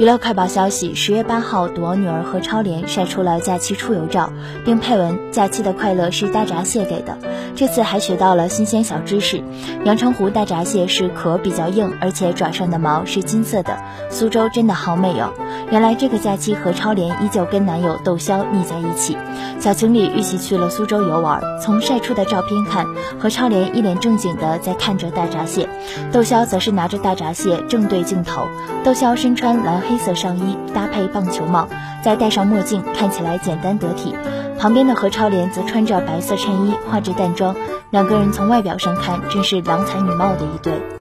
娱乐快报消息：十月八号，赌王女儿何超莲晒出了假期出游照，并配文：“假期的快乐是大闸蟹给的。”这次还学到了新鲜小知识：阳澄湖大闸蟹是壳比较硬，而且爪上的毛是金色的。苏州真的好美哦！原来这个假期何超莲依旧跟男友窦骁腻在一起，小情侣一起去了苏州游玩。从晒出的照片看，何超莲一脸正经的在看着大闸蟹，窦骁则是拿着大闸蟹正对镜头。窦骁身穿蓝。黑色上衣搭配棒球帽，再戴上墨镜，看起来简单得体。旁边的何超莲则穿着白色衬衣，化着淡妆，两个人从外表上看，真是郎才女貌的一对。